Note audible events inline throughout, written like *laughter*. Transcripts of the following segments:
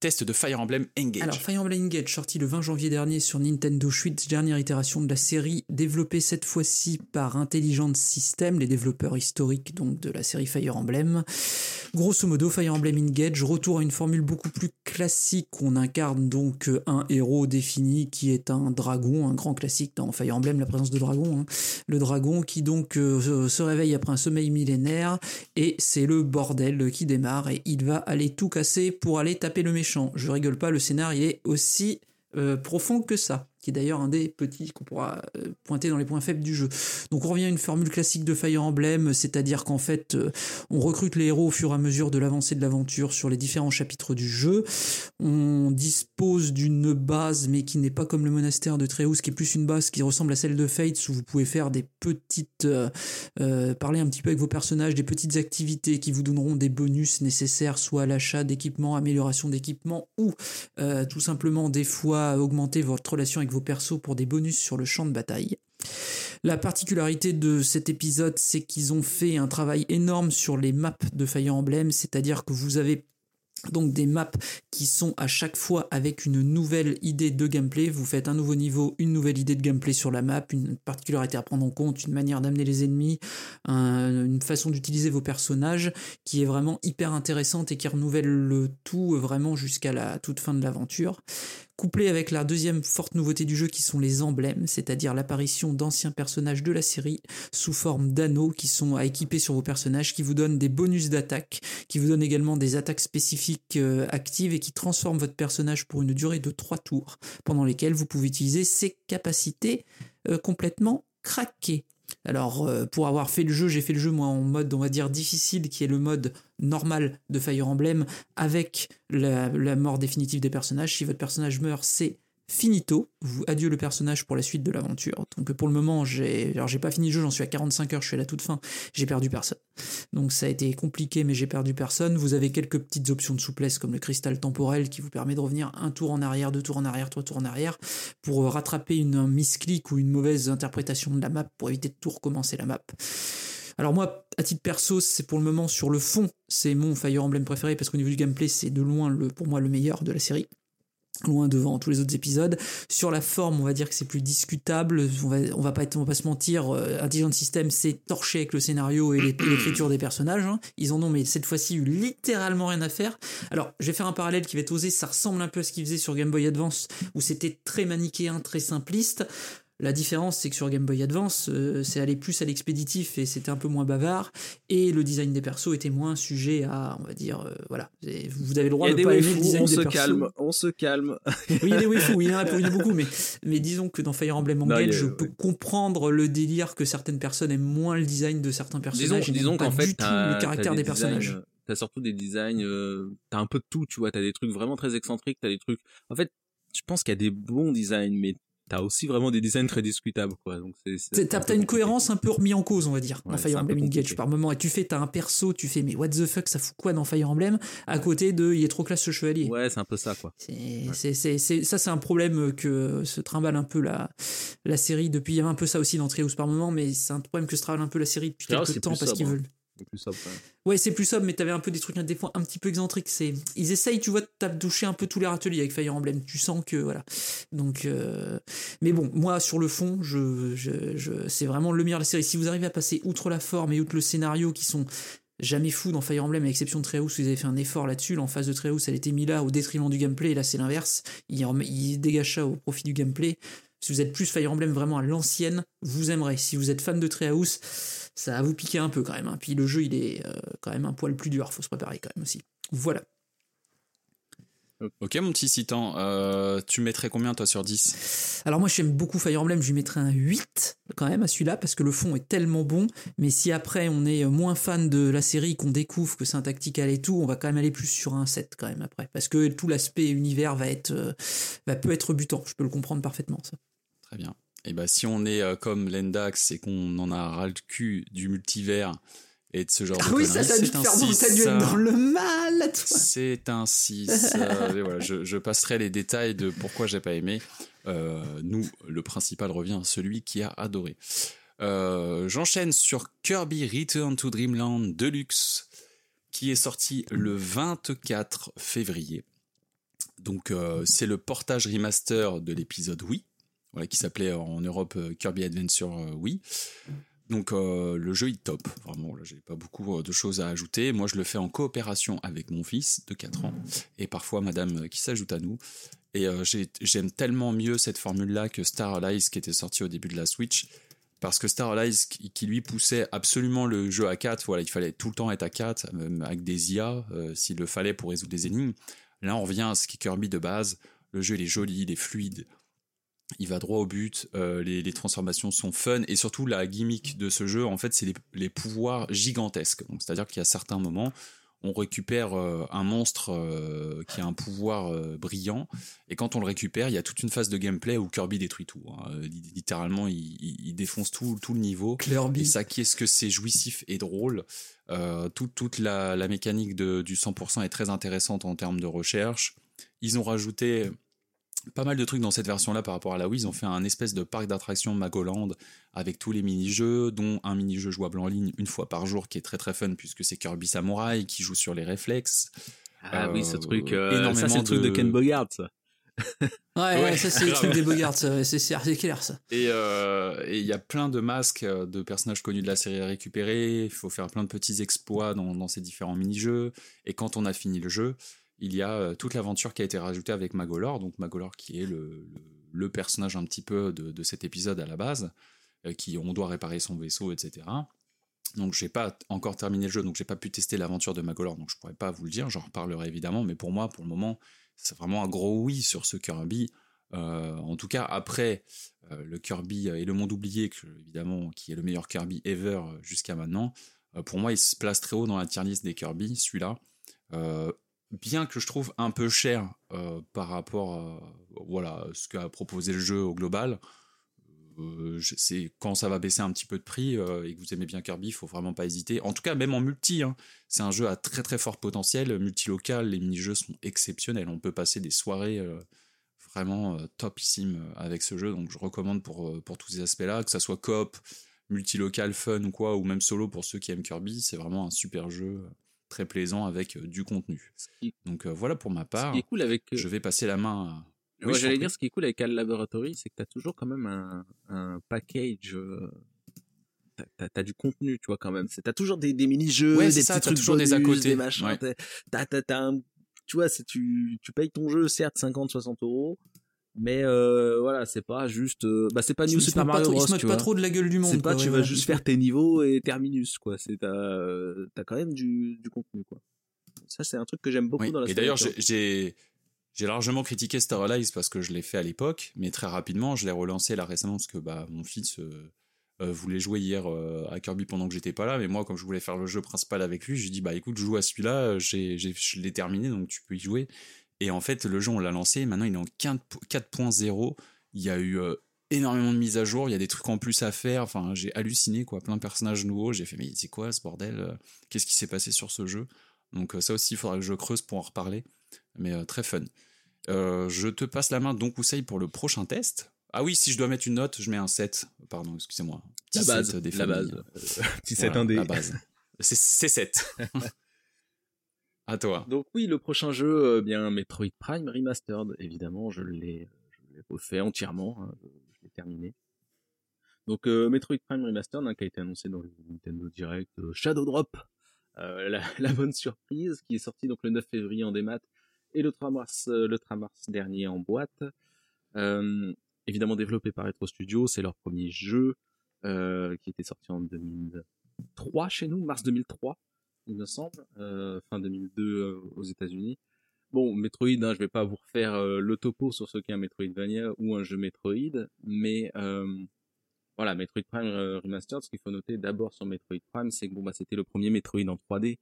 test de Fire Emblem Engage. Alors Fire Emblem Engage sorti le 20 janvier dernier sur Nintendo Switch, dernière itération de la série, développée cette fois-ci par Intelligent System, les développeurs historiques donc de la série Fire Emblem. Grosso modo, Fire Emblem Engage retour à une formule beaucoup plus classique. On incarne donc un héros défini qui est un dragon, un grand classique dans Fire Emblem, la présence de dragon. Hein. Le dragon qui donc euh, se réveille après un sommeil millénaire et c'est le bordel qui démarre et il va aller tout casser pour aller taper le méchant. Je rigole pas, le scénario est aussi euh, profond que ça qui est d'ailleurs un des petits qu'on pourra euh, pointer dans les points faibles du jeu. Donc on revient à une formule classique de Fire Emblem, c'est-à-dire qu'en fait euh, on recrute les héros au fur et à mesure de l'avancée de l'aventure sur les différents chapitres du jeu. On dispose d'une base mais qui n'est pas comme le monastère de Tréhous, qui est plus une base qui ressemble à celle de Fates où vous pouvez faire des petites euh, parler un petit peu avec vos personnages, des petites activités qui vous donneront des bonus nécessaires soit à l'achat d'équipements, amélioration d'équipements ou tout simplement des fois augmenter votre relation avec vos persos pour des bonus sur le champ de bataille. La particularité de cet épisode, c'est qu'ils ont fait un travail énorme sur les maps de Fire Emblem, c'est-à-dire que vous avez donc des maps qui sont à chaque fois avec une nouvelle idée de gameplay. Vous faites un nouveau niveau, une nouvelle idée de gameplay sur la map, une particularité à prendre en compte, une manière d'amener les ennemis, une façon d'utiliser vos personnages qui est vraiment hyper intéressante et qui renouvelle le tout vraiment jusqu'à la toute fin de l'aventure couplé avec la deuxième forte nouveauté du jeu qui sont les emblèmes, c'est-à-dire l'apparition d'anciens personnages de la série sous forme d'anneaux qui sont à équiper sur vos personnages, qui vous donnent des bonus d'attaque, qui vous donnent également des attaques spécifiques euh, actives et qui transforment votre personnage pour une durée de 3 tours, pendant lesquels vous pouvez utiliser ses capacités euh, complètement craquées. Alors, euh, pour avoir fait le jeu, j'ai fait le jeu moi en mode, on va dire, difficile, qui est le mode normal de Fire Emblem, avec la mort définitive des personnages. Si votre personnage meurt, c'est finito, vous adieu le personnage pour la suite de l'aventure. Donc pour le moment, j'ai alors j'ai pas fini le jeu, j'en suis à 45 heures, je suis à la toute fin, j'ai perdu personne. Donc ça a été compliqué mais j'ai perdu personne. Vous avez quelques petites options de souplesse comme le cristal temporel qui vous permet de revenir un tour en arrière, deux tours en arrière, trois tours en arrière pour euh, rattraper une misclick ou une mauvaise interprétation de la map pour éviter de tout recommencer la map. Alors moi, à titre perso, c'est pour le moment sur le fond, c'est mon Fire Emblem préféré parce qu'au niveau du gameplay, c'est de loin pour moi le meilleur de la série loin devant tous les autres épisodes. Sur la forme, on va dire que c'est plus discutable. On va, va pas se mentir. Euh, Intelligent System s'est torché avec le scénario et l'écriture des personnages. Hein. Ils en ont, mais cette fois-ci, eu littéralement rien à faire. Alors, je vais faire un parallèle qui va être osé. Ça ressemble un peu à ce qu'ils faisaient sur Game Boy Advance, où c'était très manichéen, très simpliste. La différence, c'est que sur Game Boy Advance, euh, c'est allé plus à l'expéditif et c'était un peu moins bavard. Et le design des persos était moins sujet à, on va dire, euh, voilà. Vous avez le droit de pas aimer le design on des se persos. calme, on se calme. oui, il y a des waifus, il y en a, *laughs* il y en a beaucoup, mais, mais disons que dans Fire Emblem Engage, je peux comprendre le délire que certaines personnes aiment moins le design de certains disons, personnages. disons n'aiment qu'en fait, du tout t'as- le caractère des, des personnages. designs, euh, T'as surtout des designs, euh, t'as un peu de tout, tu vois. T'as des trucs vraiment très excentriques, t'as des trucs. En fait, je pense qu'il y a des bons designs, mais t'as aussi vraiment des designs très discutables, quoi. Donc c'est. T'as- un une cohérence un peu remis en cause, on va dire, dans Fire Emblem Engage par moment. Et tu fais, t'as un perso, tu fais, mais what the fuck, ça fout quoi dans Fire Emblem? À côté de, il est trop classe ce chevalier. Ouais, c'est un peu ça, quoi. C'est, ça, c'est un problème que se trimballe un peu la, la série depuis. Il y avait un peu ça aussi dans Treehouse par moment, mais c'est un problème que se trimballe un peu la série depuis quelques temps parce qu'ils sobre, veulent. Plus ouais. C'est plus sobre, mais t'avais un peu des trucs des fois un petit peu excentriques. C'est, ils essayent, tu vois, de toucher un peu tous les râteliers avec Fire Emblem. Tu sens que voilà. Donc, euh, mais bon, moi sur le fond, je, c'est vraiment le meilleur de la série. Si vous arrivez à passer outre la forme et outre le scénario, qui sont jamais fous dans Fire Emblem, à l'exception de Treehouse, ils avaient fait un effort là-dessus. Face de Treehouse, elle était mise là au détriment du gameplay. Et là, c'est l'inverse. Ils, rem- ça au profit du gameplay. Si vous êtes plus Fire Emblem vraiment à l'ancienne, vous aimerez. Si vous êtes fan de Treehouse, ça va vous piquer un peu quand même. hein. Puis le jeu, il est euh, quand même un poil plus dur. Faut se préparer quand même aussi. Voilà. Ok, mon petit Citan, euh, tu mettrais combien toi sur 10 Alors moi j'aime beaucoup Fire Emblem, je lui mettrais un 8 quand même à celui-là parce que le fond est tellement bon, mais si après on est moins fan de la série, qu'on découvre que c'est un tactical et tout, on va quand même aller plus sur un 7 quand même après parce que tout l'aspect univers va être euh, va peut être butant, je peux le comprendre parfaitement ça. Très bien. Et ben si on est euh, comme Lendax et qu'on en a ras le cul du multivers et de ce genre Ah de oui, ça, ça a dû c'est te un faire bon, 6, ça dû être dans le mal toi. C'est un 6. mais voilà, je, je passerai les détails de pourquoi j'ai pas aimé. Euh, nous, le principal revient à celui qui a adoré. Euh, J'enchaîne sur Kirby Return to Dreamland Deluxe, qui est sorti le 24 février. Donc c'est le portage remaster de l'épisode Wii, qui s'appelait en Europe Kirby Adventure Wii. Donc le jeu est top, vraiment, là j'ai pas beaucoup de choses à ajouter. Moi je le fais en coopération avec mon fils de 4 ans et parfois madame qui s'ajoute à nous. Et j'aime tellement mieux cette formule-là que Star Allies qui était sorti au début de la Switch parce que Star Allies qui, lui poussait absolument le jeu à 4, voilà, il fallait tout le temps être à 4 avec des IA s'il le fallait pour résoudre des énigmes. Là on revient à ce qui Kirby de base, le jeu il est joli, il est fluide, il va droit au but, euh, les, transformations sont fun et surtout la gimmick de ce jeu en fait c'est les, pouvoirs gigantesques. Donc c'est-à-dire qu'il y a certains moments on récupère euh, un monstre euh, qui a un pouvoir brillant et quand on le récupère il y a toute une phase de gameplay où Kirby détruit tout. Hein. Littéralement il, défonce tout, tout le niveau. Kirby. Et ça qui est-ce que c'est jouissif et drôle. toute la, la mécanique de, du 100% est très intéressante en termes de recherche. Ils ont rajouté pas mal de trucs dans cette version-là par rapport à la Wii. Ils ont fait un espèce de parc d'attractions Magoland avec tous les mini-jeux, dont un mini-jeu jouable en ligne une fois par jour qui est très très fun puisque c'est Kirby Samurai qui joue sur les réflexes. Ah oui, ce euh, truc, euh, ça c'est le truc de Ken Bogart, ça. ouais, ça c'est le truc des Bogart, c'est clair ça. Euh, et il y a plein de masques de personnages connus de la série à récupérer. Il faut faire plein de petits exploits dans, dans ces différents mini-jeux. Et quand on a fini le jeu, il y a euh, toute l'aventure qui a été rajoutée avec Magolor, donc Magolor qui est le, personnage un petit peu de, cet épisode à la base, euh, qui on doit réparer son vaisseau, etc. Donc j'ai pas encore terminé le jeu, donc j'ai pas pu tester l'aventure de Magolor, donc je pourrais pas vous le dire, j'en reparlerai évidemment, mais pour moi, pour le moment, c'est vraiment un gros oui sur ce Kirby. Euh, en tout cas, après le Kirby et le monde oublié, évidemment, qui est le meilleur Kirby ever jusqu'à maintenant, pour moi, il se place très haut dans la tier list des Kirby, celui-là bien que je trouve un peu cher euh, par rapport à voilà, ce qu'a proposé le jeu au global, euh, c'est quand ça va baisser un petit peu de prix euh, et que vous aimez bien Kirby, il faut vraiment pas hésiter. En tout cas, même en multi, hein, c'est un jeu à très très fort potentiel. Multilocal, les mini-jeux sont exceptionnels. On peut passer des soirées vraiment topissimes avec ce jeu, donc je recommande pour, pour tous ces aspects-là, que ça soit coop, multilocal, fun ou quoi, ou même solo pour ceux qui aiment Kirby, c'est vraiment un super jeu très plaisant avec euh, du contenu. Donc euh, voilà pour ma part. Ce qui est cool avec. Euh, je vais passer la main à. Ouais, j'allais dire ce qui est cool avec Al Laboratory, c'est que tu as toujours quand même un, un package. T'as as du contenu, tu vois, quand même. T'as toujours des, des mini-jeux, des petits trucs toujours des à côté. Des machins. tu vois, tu, tu payes ton jeu, certes, 50, 60 euros, mais euh, voilà c'est pas juste euh, bah c'est pas New Super Mario Bros ils se moquent pas trop de la gueule du monde c'est pas tu vas juste faire tes niveaux et terminus quoi. C'est t'as as quand même du, du contenu quoi. Ça c'est un truc que j'aime beaucoup dans la et d'ailleurs j'ai j'ai largement critiqué Star Allies parce que je l'ai fait à l'époque mais très rapidement je l'ai relancé là récemment parce que bah mon fils euh, voulait jouer hier à Kirby pendant que j'étais pas là mais moi comme je voulais faire le jeu principal avec lui j'ai dit bah écoute je joue à celui-là j'ai je l'ai terminé donc tu peux y jouer et en fait, le jeu, on l'a lancé, maintenant il est en 4.0. Il y a eu euh, énormément de mises à jour, il y a des trucs en plus à faire. Enfin, j'ai halluciné, quoi. Plein de personnages nouveaux. J'ai fait, mais c'est quoi ce bordel euh, Qu'est-ce qui s'est passé sur ce jeu? Donc, euh, ça aussi, il faudra que je creuse pour en reparler. Mais très fun. je te passe la main, donc, Ousseï, pour le prochain test. Ah oui, si je dois mettre une note, je mets un 7. Pardon, excusez-moi. La base. *laughs* Des la base. Petit 7 indé. La base. C'est 7. *laughs* À toi. Donc oui, le prochain jeu, euh, bien Metroid Prime Remastered, évidemment, je l'ai, refait entièrement, hein, je l'ai terminé. Donc euh, Metroid Prime Remastered, hein, qui a été annoncé dans le Nintendo Direct, euh, Shadow Drop, *laughs* la, bonne surprise, qui est sorti donc le 9 février en démat et le 3 mars, le 3 mars dernier en boîte. évidemment développé par Retro Studio, c'est leur premier jeu qui était sorti en 2003 chez nous, mars 2003 il me semble, euh, fin 2002 euh, aux États-Unis. Bon, Metroid, hein, je vais pas vous refaire euh, le topo sur ce qu'est un Metroidvania ou un jeu Metroid, mais voilà, Metroid Prime Remastered, ce qu'il faut noter d'abord sur Metroid Prime, c'est que bon bah c'était le premier Metroid en 3D.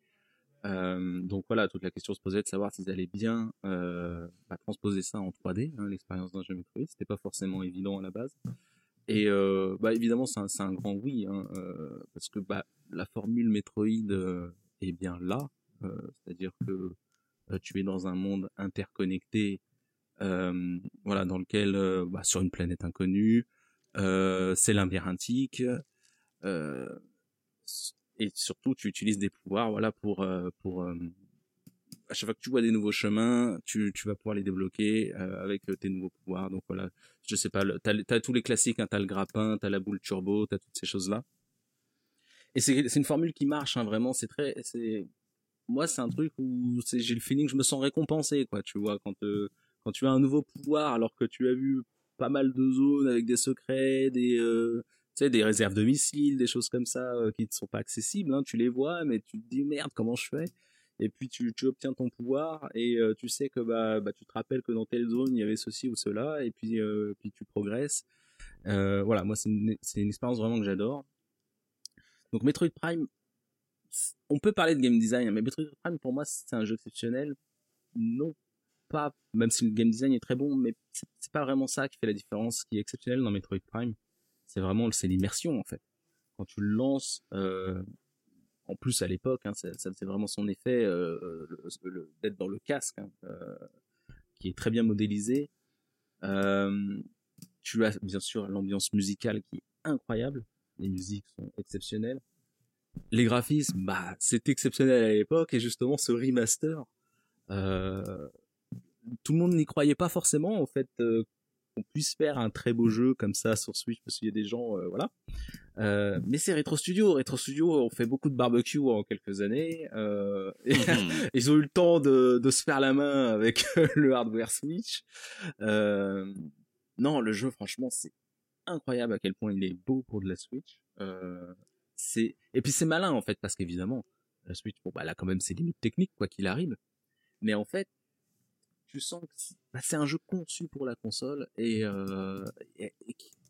donc voilà, toute la question se posait de savoir s'ils allaient bien bah, transposer ça en 3D, hein, l'expérience d'un jeu Metroid. C'était pas forcément évident à la base. Et bah évidemment, c'est un, grand oui, hein, parce que la formule Metroid est bien là, euh, c'est-à-dire que euh, tu es dans un monde interconnecté, euh, voilà, dans lequel, bah, sur une planète inconnue, c'est labyrinthique, et surtout tu utilises des pouvoirs, voilà, pour pour à chaque fois que tu vois des nouveaux chemins, tu, tu vas pouvoir les débloquer euh, avec tes nouveaux pouvoirs. Donc voilà, je sais pas, t'as as tous les classiques, hein, t'as le grappin, t'as la boule turbo, t'as toutes ces choses-là. Et c'est une formule qui marche, hein, vraiment. C'est très, c'est, moi c'est un truc où j'ai le feeling que je me sens récompensé, quoi. Tu vois, quand euh, quand tu as un nouveau pouvoir alors que tu as vu pas mal de zones avec des secrets, des euh, tu sais, des réserves de missiles, des choses comme ça qui ne sont pas accessibles. Hein, tu les vois, mais tu te dis merde, comment je fais? Et puis tu, tu, obtiens ton pouvoir et euh, tu sais que bah, bah, tu te rappelles que dans telle zone il y avait ceci ou cela et puis euh, puis tu progresses euh, voilà moi c'est une, une expérience vraiment que j'adore donc Metroid Prime on peut parler de game design mais Metroid Prime pour moi c'est un jeu exceptionnel. Non pas même si le game design est très bon mais c'est pas vraiment ça qui fait la différence ce qui est exceptionnel dans Metroid Prime. C'est vraiment c'est l'immersion en fait. Quand tu le lances euh, en plus à l'époque, hein, ça, vraiment son effet euh, d'être dans le casque, hein, euh, qui est très bien modélisé. Tu as bien sûr l'ambiance musicale qui est incroyable, les musiques sont exceptionnelles. Les graphismes, bah, c'est exceptionnel à l'époque et justement ce remaster, euh, tout le monde n'y croyait pas forcément en fait euh, qu'on puisse faire un très beau jeu comme ça sur Switch parce qu'il y a des gens, euh, voilà. Euh, mais c'est Retro Studio. Retro Studio ont fait beaucoup de barbecue en quelques années. Euh, mhm. *laughs* ils ont eu le temps de, de, se faire la main avec le hardware Switch. Euh, non, le jeu, franchement, c'est incroyable à quel point il est beau pour de la Switch. Euh, c'est et puis c'est malin en fait parce qu'évidemment la Switch, bon bah elle a quand même ses limites techniques quoi qu'il arrive. Mais en fait, tu sens que c'est bah, un jeu conçu pour la console et, euh,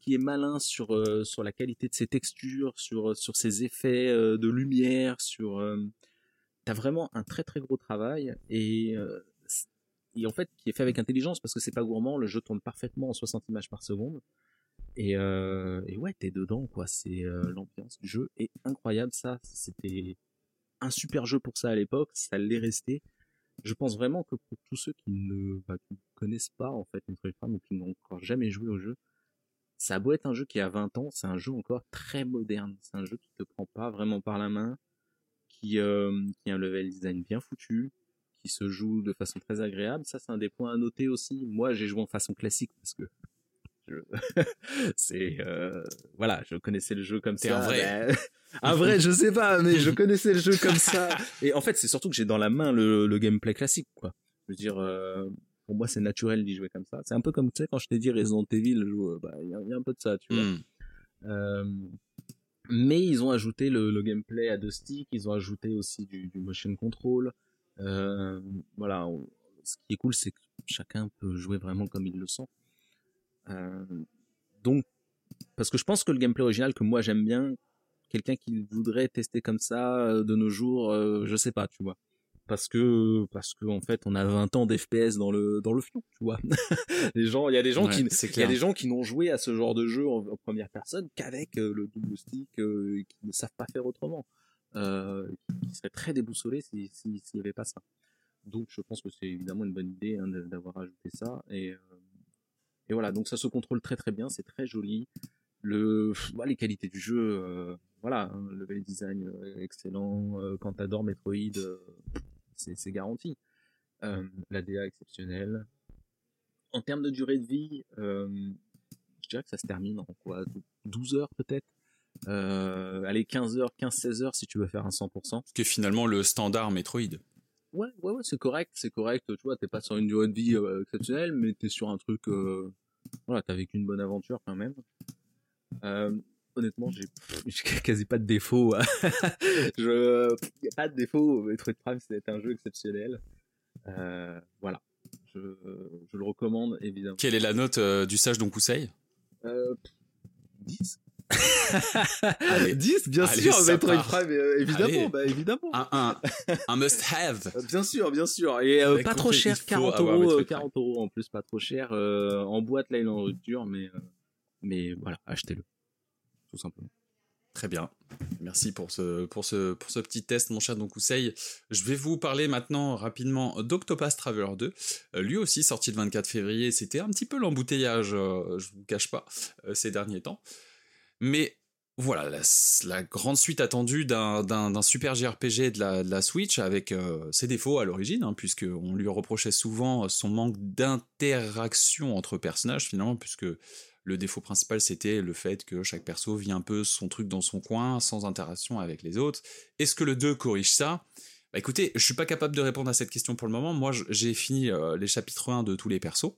qui est malin sur euh, sur la qualité de ses textures, sur sur ses effets de lumière, sur t'as vraiment un très très gros travail et et en fait qui est fait avec intelligence parce que c'est pas gourmand, le jeu tourne parfaitement en 60 images par seconde. Et, euh, et ouais, t'es dedans, quoi. C'est l'ambiance du jeu est incroyable. Ça, c'était un super jeu pour ça à l'époque. Ça l'est resté. Je pense vraiment que pour tous ceux qui ne, bah, qui connaissent pas en fait Metroid Prime ou qui n'ont encore jamais joué au jeu, ça a beau être un jeu qui a 20 ans, c'est un jeu encore très moderne. C'est un jeu qui te prend pas vraiment par la main, qui, euh, qui a un level design bien foutu, qui se joue de façon très agréable. Ça, c'est un des points à noter aussi. Moi, j'ai joué en façon classique parce que *laughs* c'est euh, voilà, je connaissais le jeu comme ça. un vrai. *laughs* un vrai, je sais pas, mais je connaissais le jeu comme ça. *laughs* Et en fait, c'est surtout que j'ai dans la main le, le gameplay classique, quoi. Je veux dire, euh, pour moi c'est naturel d'y jouer comme ça c'est un peu comme tu sais quand je t'ai dit Resident Evil bah il y, a un peu de ça tu vois hmm. euh, mais ils ont ajouté le, le, gameplay à deux sticks ils ont ajouté aussi du, du motion control voilà ce qui est cool c'est que chacun peut jouer vraiment comme il le sent donc parce que je pense que le gameplay original que moi j'aime bien quelqu'un qui voudrait tester comme ça euh, de nos jours je sais pas tu vois. Parce que parce que en fait on a 20 ans d'FPS dans le dans le fion tu vois. *laughs* Les gens il y a des gens qui il y a des gens qui n'ont joué à ce genre de jeu en, première personne qu'avec euh, le double stick euh, qui ne savent pas faire autrement. Euh, qui seraient très déboussolés s'il si, n'y avait pas ça. Donc je pense que c'est évidemment une bonne idée hein, d'avoir ajouté ça. Et euh, et voilà donc ça se contrôle très très bien c'est très joli le bah, les qualités du jeu euh, voilà hein, le level design excellent quand t'adores Metroid c'est garanti. Euh, la DA exceptionnelle. En termes de durée de vie, euh, je dirais que ça se termine en quoi 12 heures peut-être euh, allez 15 heures 15 16 heures si tu veux faire un 100% ce qui est finalement le standard Metroid ouais ouais ouais c'est correct c'est correct tu vois t'es pas sur une durée de vie euh, exceptionnelle mais t'es sur un truc euh, voilà t'as vécu une bonne aventure quand même euh, honnêtement, j'ai *laughs* quasi pas de défaut. *laughs* je, y a pas de défaut. Metroid Prime, c'est un jeu exceptionnel. Voilà. Je, je, le recommande, évidemment. Quelle est la note du sage Don Kusei euh, 10. *laughs* Allez, 10, bien allez, sûr, Metroid Prime, euh, évidemment, bah, évidemment. Un, un, un must have. Euh, *laughs* bien sûr, bien sûr. Et euh, pas trop cher, 40 euros, 40 euros en plus, pas trop cher. en boîte, là, il est en rupture, mais, mais voilà, achetez-le tout simplement. Très bien. Merci pour ce, pour ce, pour ce petit test, mon cher Donkusei. Je vais vous parler maintenant rapidement d'Octopath Traveler 2. Euh, lui aussi sorti le 24 février. C'était un petit peu l'embouteillage, euh, je vous cache pas, euh, ces derniers temps. Mais voilà, la, grande suite attendue d'un super JRPG de la, Switch avec euh, ses défauts à l'origine, hein, puisqu'on lui reprochait souvent son manque d'interaction entre personnages finalement, puisque le défaut principal c'était le fait que chaque perso vit un peu son truc dans son coin, sans interaction avec les autres. Est-ce que le 2 corrige ça? Bah écoutez, je suis pas capable de répondre à cette question pour le moment. Moi, j'ai fini euh, les chapitres 1 de tous les persos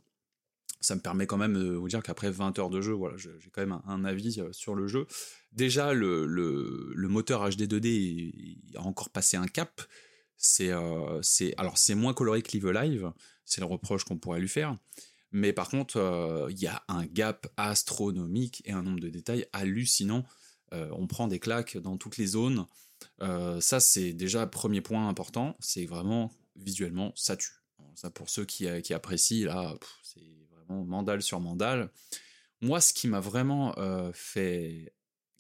ça me permet quand même de vous dire qu'après 20 heures de jeu, voilà, j'ai quand même un, avis euh, sur le jeu. Déjà, le, moteur HD 2D a encore passé un cap. C'est, euh, alors c'est moins coloré que Live Live, c'est le reproche qu'on pourrait lui faire. Mais par contre, euh, il y a un gap astronomique et un nombre de détails hallucinant. on prend des claques dans toutes les zones. ça, c'est déjà premier point important. C'est vraiment visuellement, ça tue. Ça, pour ceux qui, qui apprécient, là, c'est mandal sur mandal. Moi, ce qui m'a vraiment euh, fait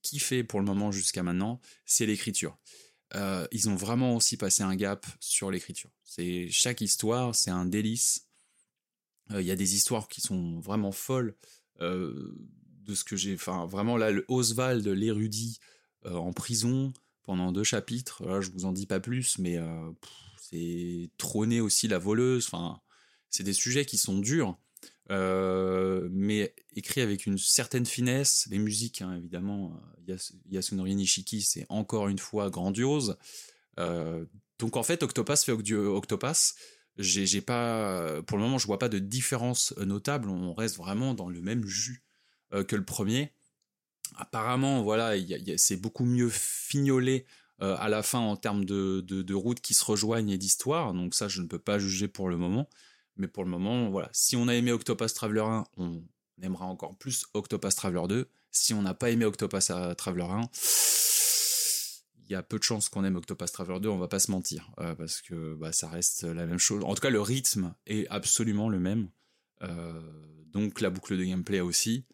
kiffer pour le moment jusqu'à maintenant, c'est l'écriture. Euh, ils ont vraiment aussi passé un gap sur l'écriture. C'est chaque histoire, c'est un délice. Euh, il y a des histoires qui sont vraiment folles de ce que j'ai. Enfin, vraiment là, le Oswald, l'érudit en prison pendant deux chapitres. Là, je vous en dis pas plus, mais c'est trôner aussi la voleuse. Enfin, c'est des sujets qui sont durs euh, mais écrit avec une certaine finesse. Les musiques, hein, évidemment, euh, Yasunori Nishiki, c'est encore une fois grandiose. Euh, donc en fait, Octopass fait Octopass. J'ai pas, pour le moment, je vois pas de différence notable. On reste vraiment dans le même jus que le premier. Apparemment, voilà, c'est beaucoup mieux fignolé à la fin en termes de, de, de routes qui se rejoignent et d'histoire. Donc ça, je ne peux pas juger pour le moment. Mais pour le moment, voilà. Si on a aimé Octopath Traveler 1, on aimera encore plus Octopath Traveler 2. Si on n'a pas aimé Octopath Traveler 1, il y a peu de chances qu'on aime Octopath Traveler 2, on va pas se mentir. Euh, parce que bah, ça reste la même chose. En tout cas, le rythme est absolument le même. Euh, donc la boucle de gameplay aussi.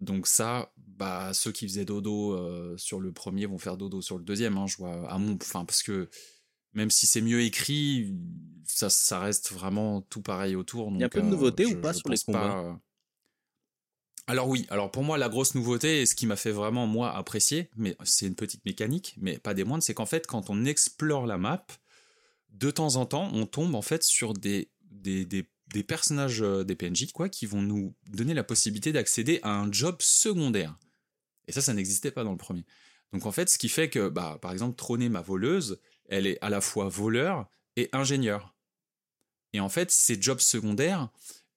Donc ça, bah, ceux qui faisaient dodo euh, sur le premier vont faire dodo sur le deuxième. Hein, je vois, à mon, enfin, parce que même si c'est mieux écrit, ça, ça reste vraiment tout pareil autour. Il y a peu de nouveauté ou pas sur les combats euh. Alors oui, alors pour moi la grosse nouveauté et ce qui m'a fait vraiment moi apprécier, mais c'est une petite mécanique, mais pas des moindres, c'est qu'en fait quand on explore la map, de temps en temps on tombe en fait sur des, des, des, des personnages euh, des PNJ quoi, qui vont nous donner la possibilité d'accéder à un job secondaire. Et ça, ça n'existait pas dans le premier. Donc en fait, ce qui fait que, bah, par exemple, trôner ma voleuse, elle est à la fois voleur et ingénieur. Et en fait, ces jobs secondaires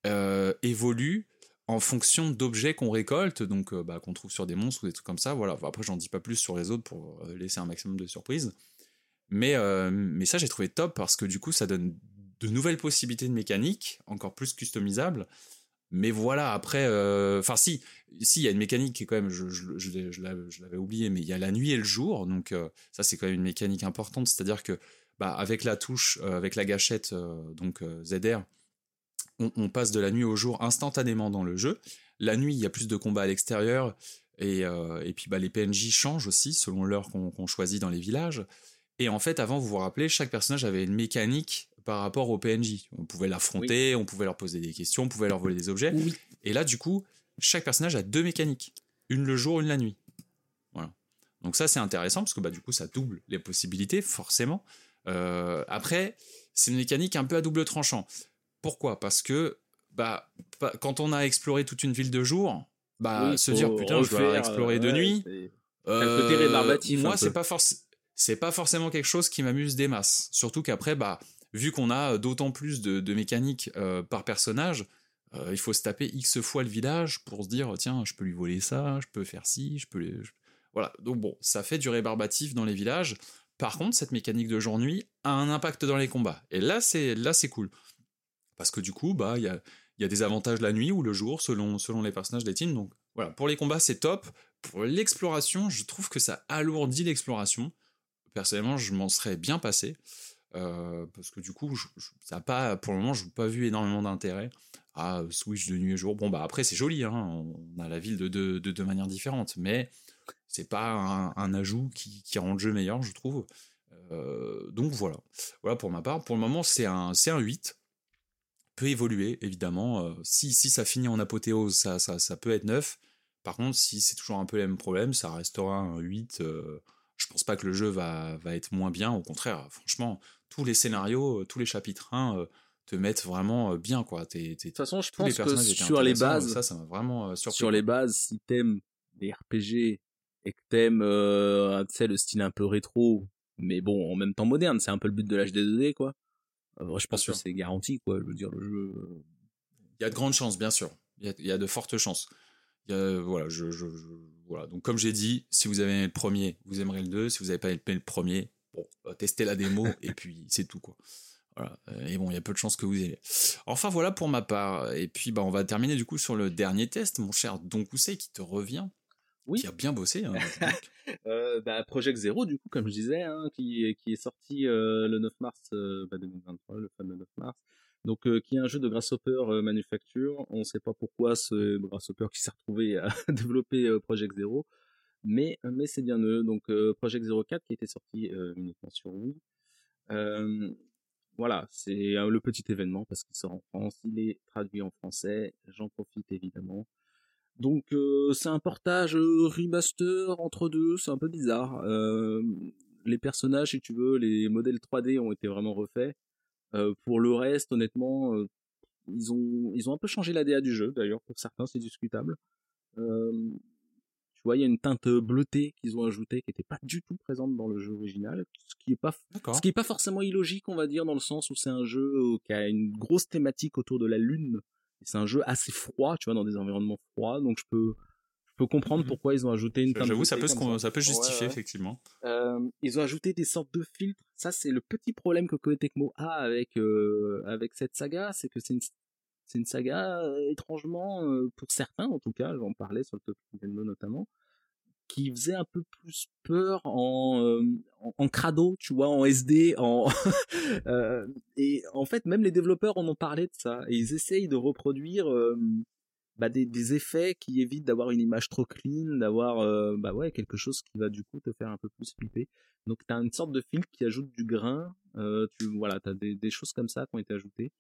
euh, évoluent en fonction d'objets qu'on récolte, donc euh, bah, qu'on trouve sur des monstres ou des trucs comme ça. Voilà. après, j'en dis pas plus sur les autres pour euh, laisser un maximum de surprises. Mais, mais ça, j'ai trouvé top parce que du coup, ça donne de nouvelles possibilités de mécanique, encore plus customisables. Mais voilà, après, enfin si, si, il y a une mécanique qui est quand même, je, l'avais oublié, mais il y a la nuit et le jour, donc ça c'est quand même une mécanique importante, c'est-à-dire que bah, avec la touche, euh, avec la gâchette, euh, donc euh, ZR, on, passe de la nuit au jour instantanément dans le jeu. La nuit, il y a plus de combats à l'extérieur, et, et, puis bah, les PNJ changent aussi selon l'heure qu'on choisit dans les villages. Et en fait, avant, vous vous rappelez, chaque personnage avait une mécanique par rapport aux PNJ. On pouvait l'affronter, on pouvait leur poser des questions, on pouvait leur voler des objets. Et là, du coup, chaque personnage a deux mécaniques. Une le jour, une la nuit. Voilà. Donc ça, c'est intéressant parce que bah, du coup, ça double les possibilités, forcément. Euh, après, c'est une mécanique un peu à double tranchant. Pourquoi? Parce que bah, quand on a exploré toute une ville de jour, bah, se dire putain, je dois explorer de nuit. Euh, moi, c'est pas c'est pas forcément quelque chose qui m'amuse des masses. Surtout qu'après, bah, vu qu'on a d'autant plus de, mécaniques euh, par personnage, il faut se taper x fois le village pour se dire tiens, je peux lui voler ça, je peux faire ci, je peux les... voilà. Donc bon, ça fait du rébarbatif dans les villages. Par contre, cette mécanique de jour-nuit a un impact dans les combats. Et là, c'est là, c'est cool. Parce que du coup, bah, il y a, y a, des avantages la nuit ou le jour, selon, selon les personnages des teams. Donc voilà, pour les combats, c'est top. Pour l'exploration, je trouve que ça alourdit l'exploration. Personnellement, je m'en serais bien passé. Euh, parce que du coup, ça pas, pour le moment, je n'ai pas vu énormément d'intérêt à switch de nuit et jour. Bon, bah après, c'est joli, hein, on a la ville de deux de, de manières différentes, mais c'est pas un, ajout qui, rend le jeu meilleur, je trouve. Euh, donc voilà. Voilà pour ma part. Pour le moment, c'est un, un 8. Peut évoluer, évidemment. Euh, si, si ça finit en apothéose, ça, ça, peut être 9. Par contre, si c'est toujours un peu les mêmes problèmes, ça restera un 8. je pense pas que le jeu va, va être moins bien. Au contraire, franchement, tous les scénarios, tous les chapitres 1 te mettent vraiment bien quoi. de toute façon, je pense que sur les bases, ça, ça m'a vraiment surpris. Sur les bases, si t'aimes les RPG et que t'aimes, euh, tu sais, le style un peu rétro, mais bon, en même temps moderne, c'est un peu le but de l'HD 2D, quoi. Euh, je pense que c'est garanti, quoi. Je veux dire, le jeu. Euh. Il y a de grandes chances, bien sûr. Il y a, de fortes chances. Il y a, voilà, je, je, voilà. Donc, comme j'ai dit, si vous avez aimé le premier, vous aimerez le 2. Si vous n'avez pas aimé le premier, bon, testez la démo *laughs* et puis c'est tout, quoi. Voilà. Et bon, il y a peu de chances que vous ayez. Enfin, voilà pour ma part. Et puis, bah, on va terminer du coup sur le dernier test, mon cher Don Coussé, qui te revient oui. qui a bien bossé. Hein, *laughs* euh, bah, Project Zero, du coup, comme je disais, hein, qui, qui, est sorti euh, le 9 mars euh, bah, 2023, le fameux 9 mars. Donc, qui est un jeu de Grasshopper Manufacture. On ne sait pas pourquoi ce Grasshopper qui s'est retrouvé à *laughs* développer Project Zero, mais, mais c'est bien eux. Donc, Project Zero 4 qui était sorti uniquement sur Wii. voilà, c'est le petit événement parce qu'il sort en France, il est traduit en français. J'en profite évidemment. Donc euh, c'est un portage euh, remaster entre deux, c'est un peu bizarre. Euh, les personnages, si tu veux, les modèles 3D ont été vraiment refaits. pour le reste, honnêtement, ils ont ils ont un peu changé l'ADA du jeu. D'ailleurs, pour certains, c'est discutable. Vois, il y a une teinte bleutée qu'ils ont ajoutée qui n'était pas du tout présente dans le jeu original, ce qui est pas ce qui est pas forcément illogique, on va dire, dans le sens où c'est un jeu qui a une grosse thématique autour de la lune c'est un jeu assez froid, tu vois, dans des environnements froids, donc je peux, je peux comprendre mmh pourquoi ils ont ajouté une J'avoue, ça peut, ça. peut justifier, effectivement. Euh, ils ont ajouté des sortes de filtres. Ça, c'est le petit problème que Koei Tecmo a avec, euh, avec cette saga, c'est que c'est une, c'est une saga étrangement, pour certains en tout cas, j'en parlais sur le top Nintendo notamment, qui faisait un peu plus peur en, crado, tu vois, en SD, en *laughs* euh, et en fait même les développeurs en ont parlé de ça et ils essayent de reproduire bah, des, effets qui évitent d'avoir une image trop clean, d'avoir bah quelque chose qui va du coup te faire un peu plus flipper. Donc t'as une sorte de filtre qui ajoute du grain, tu voilà t'as des, des choses comme ça qui ont été ajoutées.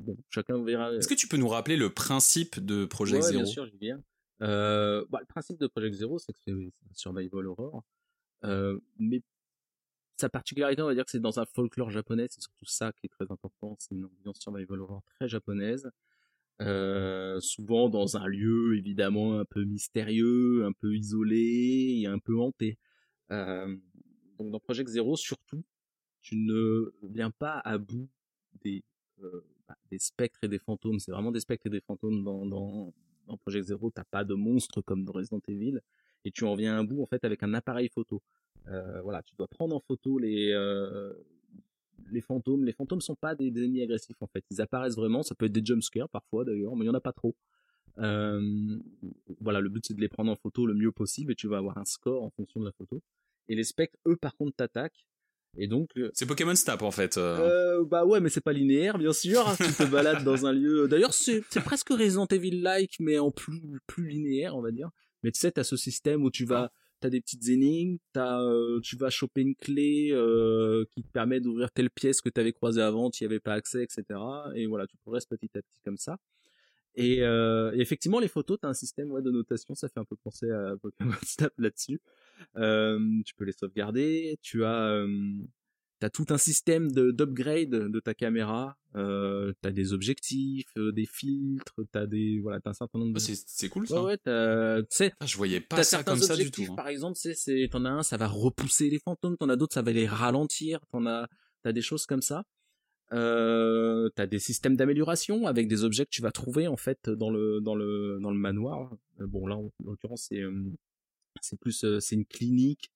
Bon, chacun verra. Est-ce que tu peux nous rappeler le principe de Project ouais, Zero? Bien sûr, je viens. Euh, bah, le principe de Project Zero, c'est que c'est un survival horror, euh, mais sa particularité, on va dire que c'est dans un folklore japonais, c'est surtout ça qui est très important, c'est une ambiance survival horror très japonaise, euh, souvent dans un lieu évidemment un peu mystérieux, un peu isolé et un peu hanté. Euh, donc dans Project Zero, surtout, tu ne viens pas à bout des, euh, bah, des spectres et des fantômes, c'est vraiment des spectres et des fantômes dans, Project Zero, t'as pas de monstres comme dans Resident Evil, et tu en viens à bout en fait avec un appareil photo. Euh, voilà, tu dois prendre en photo les euh, les fantômes. Les fantômes sont pas des, ennemis agressifs en fait, ils apparaissent vraiment. Ça peut être des jumpscares parfois d'ailleurs, mais il y en a pas trop. Euh, voilà, le but c'est de les prendre en photo le mieux possible et tu vas avoir un score en fonction de la photo. Et les spectres, eux, par contre, t'attaquent et donc euh, c'est Pokémon Snap en fait. Euh. euh... bah ouais, mais c'est pas linéaire bien sûr. tu te balades dans un lieu. D'ailleurs, c'est presque Resident Evil like mais en plus plus linéaire, on va dire. Mais tu sais, t'as ce système où tu vas t'as des petites énigmes, t'as euh, tu vas choper une clé euh, qui te permet d'ouvrir telle pièce que t'avais croisée avant, tu y avais pas accès, etc. Et voilà, tu progresses petit à petit comme ça. Et, euh, effectivement, les photos, t'as un système ouais, de notation, ça fait un peu penser à Pokémon *laughs* Snap là-dessus. Euh, tu peux les sauvegarder. Tu as, euh, as tout un système de d'upgrade de ta caméra. Euh, t'as des objectifs, euh, des filtres, t'as des voilà, t'as un certain nombre. De... Ah, c'est cool ça. Ouais, ouais, tu sais. Ah, je voyais pas ça comme ça du tout. Hein. Par exemple, c'est t'en as un, ça va repousser les fantômes. T'en as d'autres, ça va les ralentir. T'en as t'as des choses comme ça. Euh, t'as des systèmes d'amélioration avec des objets que tu vas trouver en fait dans le dans le dans le manoir. Euh, bon là en, l'occurrence c'est euh, c'est plus euh, c'est une clinique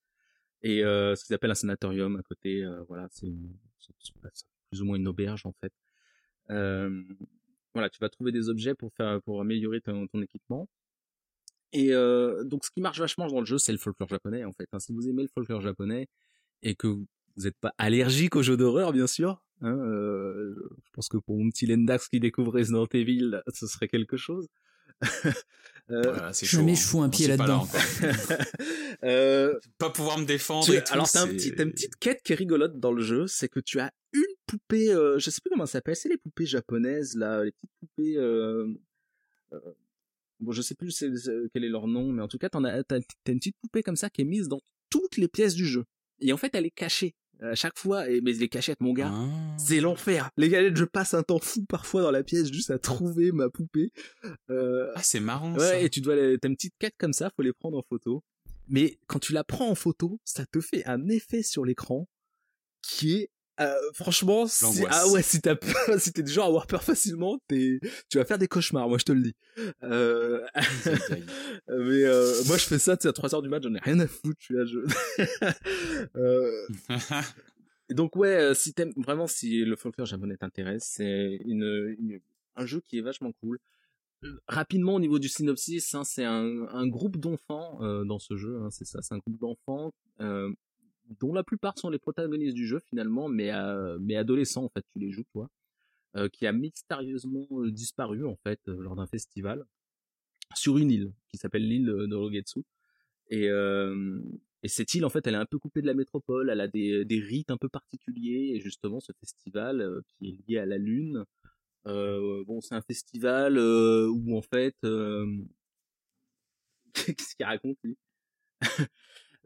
et ce qu'ils appellent un sanatorium à côté. voilà c'est plus ou moins une auberge en fait. voilà tu vas trouver des objets pour faire pour améliorer ton, équipement. Et donc ce qui marche vachement dans le jeu c'est le folklore japonais en fait. Si vous aimez le folklore japonais et que vous n'êtes pas allergique aux jeux d'horreur bien sûr, Hein, euh, je pense que pour mon petit Lendax qui découvre Resident Evil, ce serait quelque chose. *laughs* euh, voilà, Jamais je fous un pied là-dedans. *laughs* euh, pas pouvoir me défendre. Tu, alors t'as un petit, une petite quête qui est rigolote dans le jeu, c'est que tu as une poupée, euh, je sais plus comment ça s'appelle, c'est les poupées japonaises là, les petites poupées. Euh, euh bon, je sais plus quel est leur nom, mais en tout cas, t'en as, t'as, une petite poupée comme ça qui est mise dans toutes les pièces du jeu. Et en fait, elle est cachée à chaque fois. Et, mais les cachettes, mon gars, Ah. c'est l'enfer. Les galettes, je passe un temps fou parfois dans la pièce juste à trouver ma poupée. Euh, Ah, c'est marrant. ça. ouais, et tu dois, t'as une petite quête comme ça, faut les prendre en photo. Mais quand tu la prends en photo, ça te fait un effet sur l'écran qui est euh, franchement, si, ah ouais, si t'as peur, *laughs* si t'es du genre à avoir peur facilement, t'es, tu vas faire des cauchemars, moi je te le dis. Euh, *laughs* mais euh, moi je fais ça, tu sais, à 3 heures du match, j'en ai rien à foutre, je suis là, je... euh, donc ouais, euh, si t'aimes vraiment si le folklore japonais t'intéresse, c'est une, une- un jeu qui est vachement cool. Rapidement au niveau du synopsis, hein, c'est un, un groupe d'enfants euh, dans ce jeu, hein, c'est ça, c'est un groupe d'enfants euh, dont la plupart sont les protagonistes du jeu finalement, mais euh, mais adolescents en fait, tu les joues toi, euh, qui a mystérieusement euh, disparu en fait euh, lors d'un festival sur une île qui s'appelle l'île de Norogetsu. Et, euh, et cette île, en fait, elle est un peu coupée de la métropole, elle a des, des rites un peu particuliers, et justement, ce festival euh, qui est lié à la Lune, bon, c'est un festival où, en fait, *laughs* qu'est-ce qu'il raconte, lui?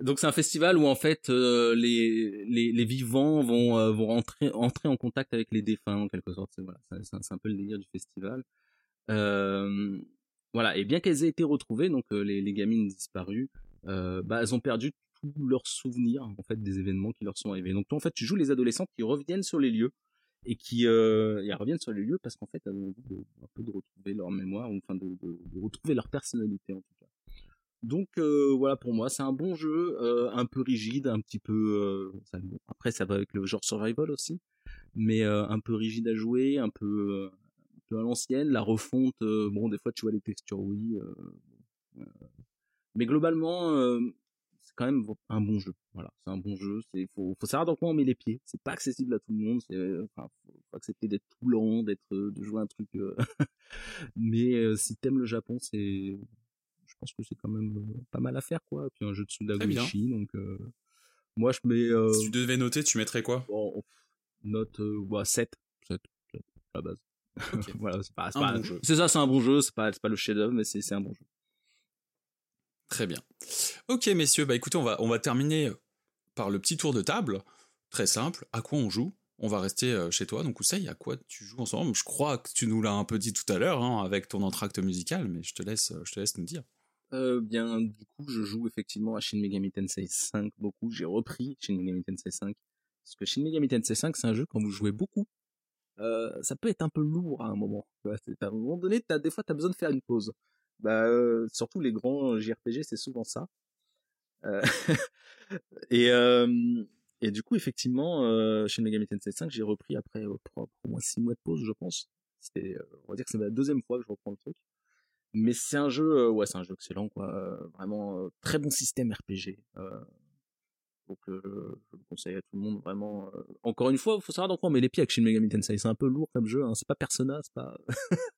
Donc, c'est un festival où, en fait, euh, les, les, vivants vont, euh, vont rentrer, entrer en contact avec les défunts, en quelque sorte. C'est voilà, c'est- un peu le délire du festival. Euh, voilà, et bien qu'elles aient été retrouvées, donc les, gamines disparues, bah, elles ont perdu tous leurs souvenirs en fait des événements qui leur sont arrivés. Donc toi en fait tu joues les adolescents qui reviennent sur les lieux et qui reviennent sur les lieux parce qu'en fait elles ont envie de, un peu de retrouver leur mémoire ou enfin de, de retrouver leur personnalité en tout cas. Donc euh, voilà pour moi c'est un bon jeu, euh, un peu rigide, un petit peu euh, après ça va avec le genre survival aussi, mais euh, un peu rigide à jouer, un peu euh, un peu à l'ancienne, la refonte euh, bon des fois tu vois les textures oui mais globalement c'est quand même un bon jeu. Voilà, c'est un bon jeu. C'est faut, faut savoir dans quoi on met les pieds. C'est pas accessible à tout le monde. C'est enfin, faut, faut accepter d'être tout lent, d'être de jouer un truc. *laughs* Mais si t'aimes le Japon, c'est pense que c'est quand même pas mal à faire quoi. Et puis un jeu de. Ishii, donc moi je mets Si tu devais noter, tu mettrais quoi? bon, note bah, 7 7 7 à la base. *laughs* Voilà, c'est pas, pas- bon jeu. c'est ça, c'est un bon jeu. C'est pas pas le chef-d'œuvre, mais c'est un bon jeu. Très bien. Ok, messieurs, bah écoutez, on va, on va terminer par le petit tour de table. Très simple. À quoi on joue? On va rester chez toi. Donc, Ousseï, à quoi tu joues en ce moment Je crois que tu nous l'as un peu dit tout à l'heure hein, avec ton entracte musical, mais je te laisse, je te laisse nous dire. Euh, bien, du coup, je joue effectivement à Shin Megami Tensei 5 beaucoup. J'ai repris Shin Megami Tensei 5. Parce que Shin Megami Tensei 5, c'est un jeu, quand vous jouez beaucoup, euh, ça peut être un peu lourd à un moment. À un moment donné, as, des fois, tu as besoin de faire une pause. Bah, euh, surtout les grands JRPG, c'est souvent ça. Euh, *laughs* et, euh, et du coup, effectivement, euh, Shin Megami Tensei 5, j'ai repris après au moins 6 mois de pause, je pense. C'était, on va dire que c'est la deuxième fois que je reprends le truc. Mais c'est un jeu, ouais, c'est un jeu excellent, quoi. vraiment très bon système RPG. Donc, je le conseille à tout le monde, vraiment. Encore une fois, il faut savoir dans quoi on met les pieds avec Shin Megami Tensei. C'est un peu lourd comme jeu. Hein. C'est pas Persona, c'est pas, *laughs*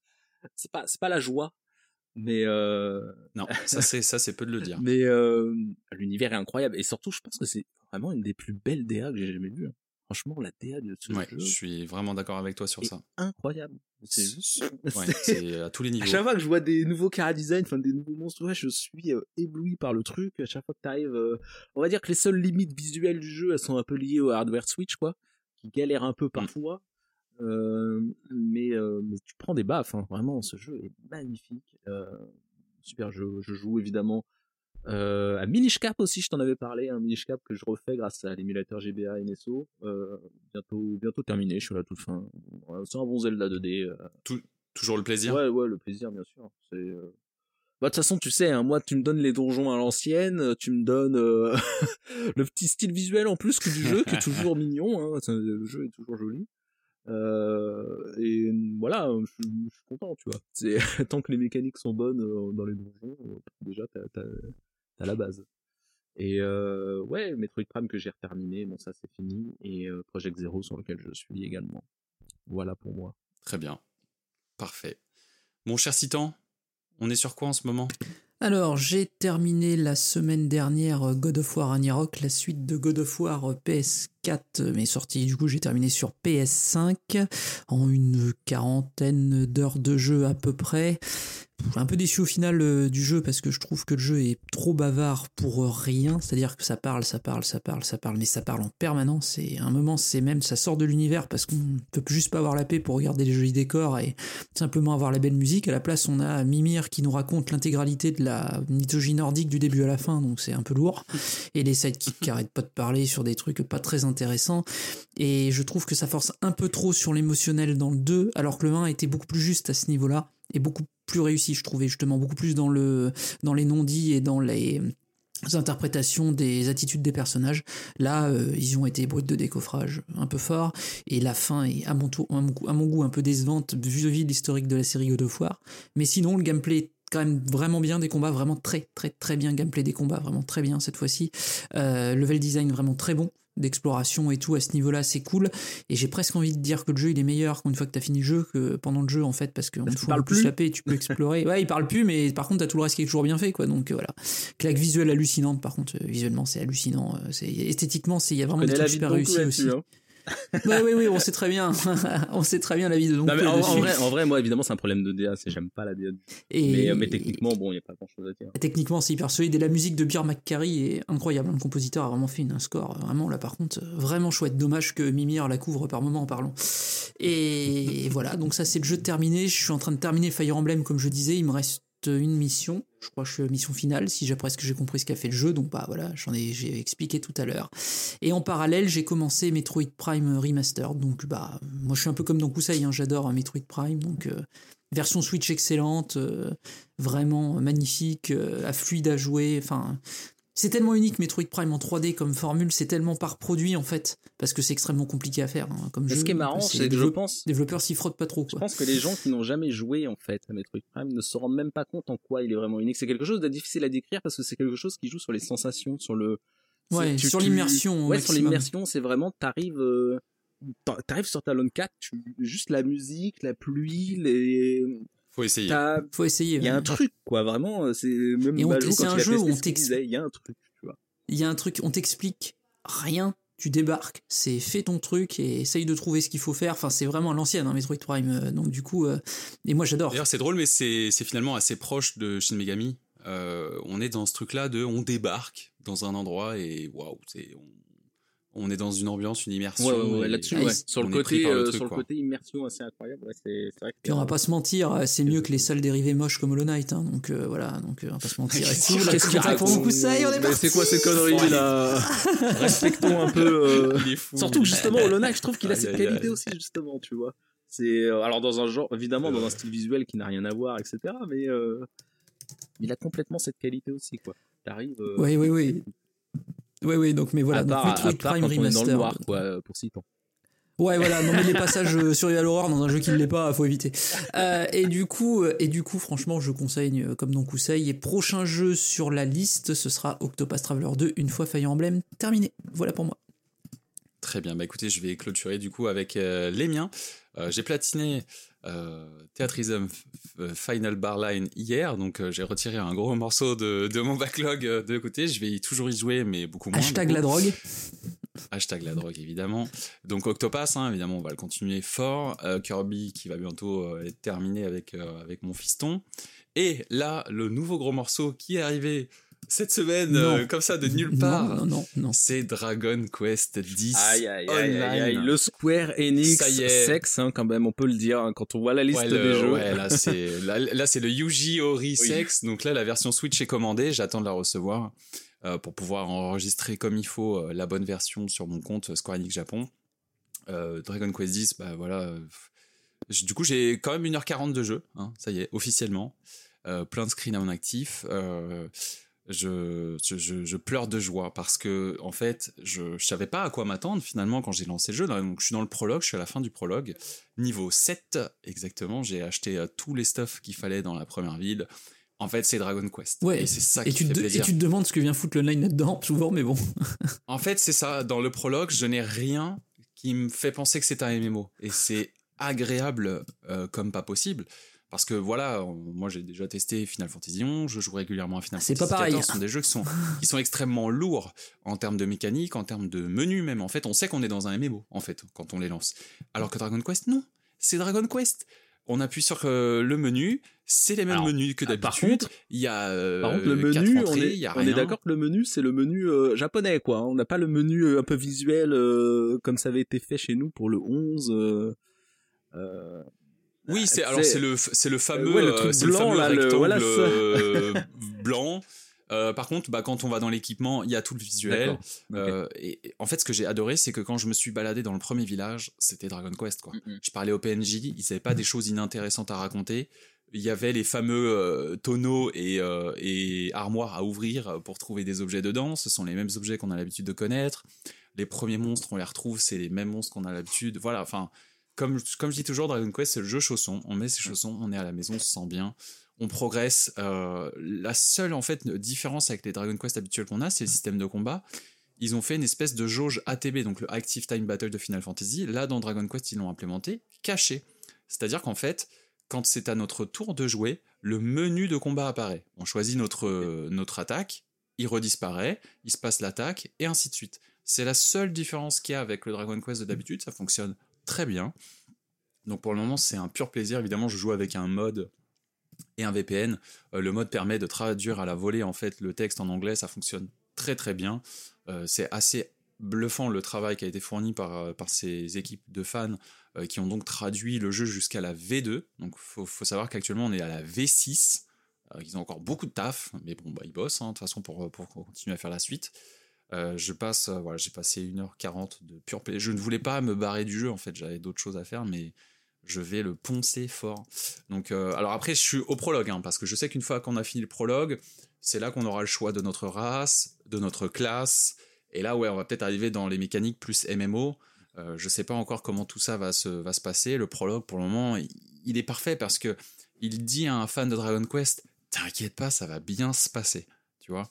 c'est pas, c'est pas la joie. Mais euh, Non, *laughs* ça c'est ça c'est peu de le dire. mais euh, l'univers est incroyable et surtout, je pense que c'est vraiment une des plus belles DA que j'ai jamais vues. Franchement, la DA de ce Ouais, jeu je suis vraiment d'accord avec toi sur ça. incroyable. C'est *laughs* Ouais, à tous les à niveaux. chaque fois que je vois des nouveaux cara design, enfin des nouveaux monstres, ouais, je suis euh, ébloui par le truc. À chaque fois que t'arrives, euh, on va dire que les seules limites visuelles du jeu, elles sont un peu liées au hardware Switch, quoi, qui galère un peu Mm. parfois. Euh, mais, mais tu prends des baffes, hein. vraiment, ce jeu est magnifique. Super jeu. Je joue évidemment euh, à Minish Cap aussi, je t'en avais parlé, un Minish Cap que je refais grâce à l'émulateur GBA NSO. Euh, bientôt, bientôt terminé, je suis à la toute fin. C'est un bon Zelda 2D. euh, Toujours le plaisir? Ouais, ouais, le plaisir, bien sûr. C'est. euh, Bah, de toute façon, tu sais, hein, moi, tu me donnes les donjons à l'ancienne, tu me donnes euh, *laughs* le petit style visuel en plus que du jeu, qui est toujours *laughs* mignon. Hein, le jeu est toujours joli. Euh, et voilà, je, suis- je suis content, tu vois. C'est *laughs* tant que les mécaniques sont bonnes euh, dans les donjons, euh, déjà t'as t'as t'as la base. Et euh, ouais, Metroid Prime que j'ai terminé, bon ça c'est fini, et euh, Project Zero sur lequel je suis également. Voilà pour moi. Très bien. Parfait. Mon cher Citan, on est sur quoi en ce moment? Alors, j'ai terminé la semaine dernière euh, God of War Ragnarok, la suite de God of War euh, PS4, euh, mais sortie, du coup, j'ai terminé sur PS5 en une quarantaine d'heures de jeu à peu près. Un peu déçu au final euh, du jeu parce que je trouve que le jeu est trop bavard pour euh, rien. C'est-à-dire que ça parle, ça parle, ça parle, ça parle, mais ça parle en permanence. Et à un moment, c'est même, ça sort de l'univers parce qu'on peut juste pas avoir la paix pour regarder les jolis décors et simplement avoir la belle musique. À la place, on a Mimir qui nous raconte l'intégralité de la mythologie nordique du début à la fin, donc c'est un peu lourd. Et les sidekicks qui arrêtent pas de parler sur des trucs pas très intéressants. Et je trouve que ça force un peu trop sur l'émotionnel dans le 2, alors que le 1 était beaucoup plus juste à ce niveau-là et beaucoup plus réussi, je trouvais justement beaucoup plus dans le dans les non-dits et dans les interprétations des attitudes des personnages. Là, euh, ils ont été brut de décoffrage un peu fort, et la fin est à mon, tour, à mon, goût un peu décevante vis-à-vis de l'historique de la série God of War. Mais sinon, le gameplay est quand même vraiment bien des combats, vraiment très très très bien gameplay des combats, vraiment très bien cette fois-ci. Euh, level design vraiment très bon d'exploration et tout à ce niveau-là, c'est cool. Et j'ai presque envie de dire que le jeu il est meilleur une fois que t'as fini le jeu que pendant le jeu en fait, parce qu'on te fout plus la paix, tu peux explorer. *laughs* ouais, il parle plus, mais par contre t'as tout le reste qui est toujours bien fait, quoi. Donc euh, voilà, claque visuelle hallucinante. Par contre, euh, visuellement c'est hallucinant. Euh, c'est esthétiquement, c'est il y a vraiment des trucs super réussis aussi. Hein oui, oui, oui, on sait très bien. *laughs* on sait très bien la vie de donc en, vrai, en, vrai, moi, évidemment, c'est un problème de DA. J'aime pas la DA. Et, mais, techniquement, bon, il n'y a pas grand chose à dire. Techniquement, c'est hyper solide. Et la musique de Pierre McCarry est incroyable. Le compositeur a vraiment fait un score. Vraiment, là, par contre, vraiment chouette. Dommage que Mimir la couvre par moment en parlant. Et *laughs* voilà, donc ça, c'est le jeu terminé. Je suis en train de terminer Fire Emblem, comme je disais. Il me reste une mission. Je crois que je suis à mission finale, si j'ai presque j'ai compris ce qu'a fait le jeu. Donc bah voilà, j'en ai j'ai expliqué tout à l'heure. Et en parallèle, j'ai commencé Metroid Prime Remastered. Donc bah moi je suis un peu comme dans Kusai, hein, j'adore Metroid Prime. Donc euh, version Switch excellente, euh, vraiment magnifique, euh, fluide à jouer. Enfin c'est tellement unique Metroid Prime en 3D comme formule, c'est tellement par produit en fait, parce que c'est extrêmement compliqué à faire hein, comme jeu. Ce qui est marrant, c'est que je pense développeurs s'y frottent pas trop. Je pense que les gens qui n'ont jamais joué en fait à Metroid Prime ne se rendent même pas compte en quoi il est vraiment unique. C'est quelque chose de difficile à décrire parce que c'est quelque chose qui joue sur les sensations, sur le ouais, sur l'immersion. Ouais, sur l'immersion, c'est vraiment t'arrives euh, t'arrives sur ta Lone 4, tu... juste la musique, la pluie, les faut essayer. Faut essayer. Il y a un truc, quoi, vraiment. Euh, c'est même Et c'est un jeu où on t'explique. Il y a un truc, tu vois. Il y a un truc, on t'explique rien. Tu débarques, c'est fais ton truc et essaye de trouver ce qu'il faut faire. Enfin, c'est vraiment l'ancienne, hein, Metroid Prime. Euh, donc du coup, euh, et moi j'adore. D'ailleurs, c'est drôle, mais c'est finalement assez proche de Shin Megami. on est dans ce truc-là de, on débarque dans un endroit et waouh, c'est on est dans une ambiance, une immersion. Ouais, ouais, là-dessus, ouais. Sur, le côté, euh, sur le côté immersion assez incroyable. c'est vrai que Puis on va pas se mentir, euh, c'est mieux que les salles dérivées moches comme Hollow Knight. Hein, donc euh, voilà, donc on va pas se mentir. *laughs* Qu'est-ce qu'il raconte beaucoup ça on est C'est quoi ces conneries là *laughs* Respectons un peu. Surtout que justement, *laughs* Hollow Knight, je trouve qu'il a cette qualité aussi, justement, tu vois. C'est alors dans un genre, évidemment, dans un style visuel qui n'a rien à voir, etc. Mais il a complètement cette qualité aussi, quoi. T'arrives. Oui, oui, oui. Oui, oui, donc, mais voilà. donc, Metroid Prime Remastered. dans le noir, quoi, pour 6 ans. Ouais, voilà, non mais les *laughs* passages euh, sur Aurore dans un jeu qui ne l'est pas, faut éviter. Euh, et du coup, euh, et du coup, franchement, je conseille comme donc Kusei. Et prochain jeu sur la liste, ce sera Octopath Traveler 2 une fois Fire Emblem terminé. Voilà pour moi. Très bien, bah écoutez, je vais clôturer du coup avec les miens. J'ai platiné euh, Theatrism Final Barline hier, donc euh, j'ai retiré un gros morceau de, de mon backlog euh, de côté. Je vais toujours y jouer, mais beaucoup moins. Hashtag la drogue. Hashtag la drogue, évidemment. Donc Octopass, hein, évidemment, on va le continuer fort. Euh, Kirby qui va bientôt être terminé avec, avec mon fiston. Et là, le nouveau gros morceau qui est arrivé cette semaine, euh, comme ça, de nulle part. Non, non, non. C'est Dragon Quest X aïe, aïe, Aïe, le Square Enix sexe, hein, quand même, on peut le dire, hein, quand on voit la liste des jeux. Ouais, là, c'est, *laughs* là, c'est le Yuji Ori sexe. Donc là, la version Switch est commandée. J'attends de la recevoir euh, pour pouvoir enregistrer comme il faut euh, la bonne version sur mon compte Square Enix Japon. Dragon Quest X, bah voilà. du coup, j'ai quand même 1h40 de jeu, hein, ça y est, officiellement. plein de screens à mon actif je, je, je, pleure de joie parce que en fait je, ne savais pas à quoi m'attendre finalement quand j'ai lancé le jeu. Donc je suis dans le prologue je suis à la fin du prologue. Niveau 7 exactement j'ai acheté euh, tous les stuff qu'il fallait dans la première ville. En fait c'est Dragon Quest. Ouais. Et c'est ça qui et tu fait plaisir. et tu te demandes ce que vient foutre le line là-dedans *laughs* souvent mais bon. En fait c'est ça. Dans le prologue je n'ai rien qui me fait penser que c'est un MMO et c'est agréable euh, comme pas possible parce que voilà, moi j'ai déjà testé Final Fantasy XI, je joue régulièrement à Final Fantasy pas pareil. Ce sont des jeux qui sont, qui sont extrêmement lourds en termes de mécanique, en termes de menu même. En fait, on sait qu'on est dans un MMO, en fait, quand on les lance. Alors que Dragon Quest, non. C'est Dragon Quest. on appuie sur euh, le menu, c'est les mêmes Alors, menus que ah, par d'habitude. contre- Il y a euh, Par contre, le menu, on est, on d'accord que le menu, c'est le menu euh, japonais, quoi. On n'a pas le menu euh, un peu visuel euh, comme ça avait été fait chez nous pour le 11. euh, euh, Oui, c'est Ah, alors c'est- le c'est le fameux ouais, le euh, truc le blanc, fameux là, le- rectangle voilà euh, *laughs* blanc. Euh, par contre, bah, quand on va dans l'équipement, il y a tout le visuel. Euh, et, et en fait, ce que j'ai adoré, c'est que quand je me suis baladé dans le premier village, c'était Dragon Quest. Quoi. Mm. Je parlais au PNJ, ils n'avaient pas des choses inintéressantes à raconter. Il y avait les fameux euh, tonneaux et, euh, et armoires à ouvrir pour trouver des objets dedans. Ce sont les mêmes objets qu'on a l'habitude de connaître. Les premiers monstres, on les retrouve, c'est les mêmes monstres qu'on a l'habitude. Voilà, enfin, comme, comme je dis toujours, Dragon Quest, c'est le jeu chausson. On met ses chaussons, on est à la maison, on se sent bien, on progresse. Euh, la seule, en fait, différence avec les Dragon Quest habituels qu'on a, c'est le système de combat. Ils ont fait une espèce de jauge ATB, donc le Active Time Battle de Final Fantasy. Là, dans Dragon Quest, ils l'ont implémenté caché. C'est-à-dire qu'en fait, quand c'est à notre tour de jouer, le menu de combat apparaît. On choisit notre, euh, notre attaque, il redisparaît, il se passe l'attaque, et ainsi de suite. C'est la seule différence qu'il y a avec le Dragon Quest de d'habitude, ça fonctionne très bien. Donc pour le moment, c'est un pur plaisir. Évidemment, je joue avec un mode et un VPN. Euh, le mode permet de traduire à la volée en fait le texte en anglais, ça fonctionne très très bien. Euh, c'est assez bluffant le travail qui a été fourni par, euh, par ces équipes de fans qui ont donc traduit le jeu jusqu'à la V2. Donc faut, faut savoir qu'actuellement on est à la V6. Euh, ils ont encore beaucoup de taf, mais bon, bah, ils bossent hein, de toute façon pour, pour continuer à faire la suite. Euh, je passe, euh, voilà, j'ai passé 1h40 de pur plaisir. Je ne voulais pas me barrer du jeu en fait, j'avais d'autres choses à faire, mais je vais le poncer fort. Donc, euh, alors après, je suis au prologue, hein, parce que je sais qu'une fois qu'on a fini le prologue, c'est là qu'on aura le choix de notre race, de notre classe, et là, ouais, on va peut-être arriver dans les mécaniques plus MMO. Euh, je sais pas encore comment tout ça va se, va se passer. Le prologue, pour le moment, il, il est parfait parce que il dit à un fan de Dragon Quest, t'inquiète pas, ça va bien se passer, tu vois?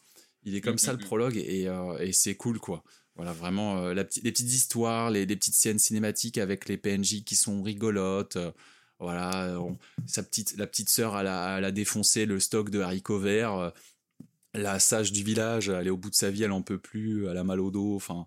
Il est comme Mm, ça mm, le mm. prologue et, euh, et c'est cool quoi. Voilà vraiment euh, la les petites histoires, les, les petites scènes cinématiques avec les PNJ qui sont rigolotes. euh, voilà, on- sa petite, la petite sœur elle a, elle a défoncé le stock de haricots verts. la sage du village, elle est au bout de sa vie, elle en peut plus, elle a mal au dos. Enfin,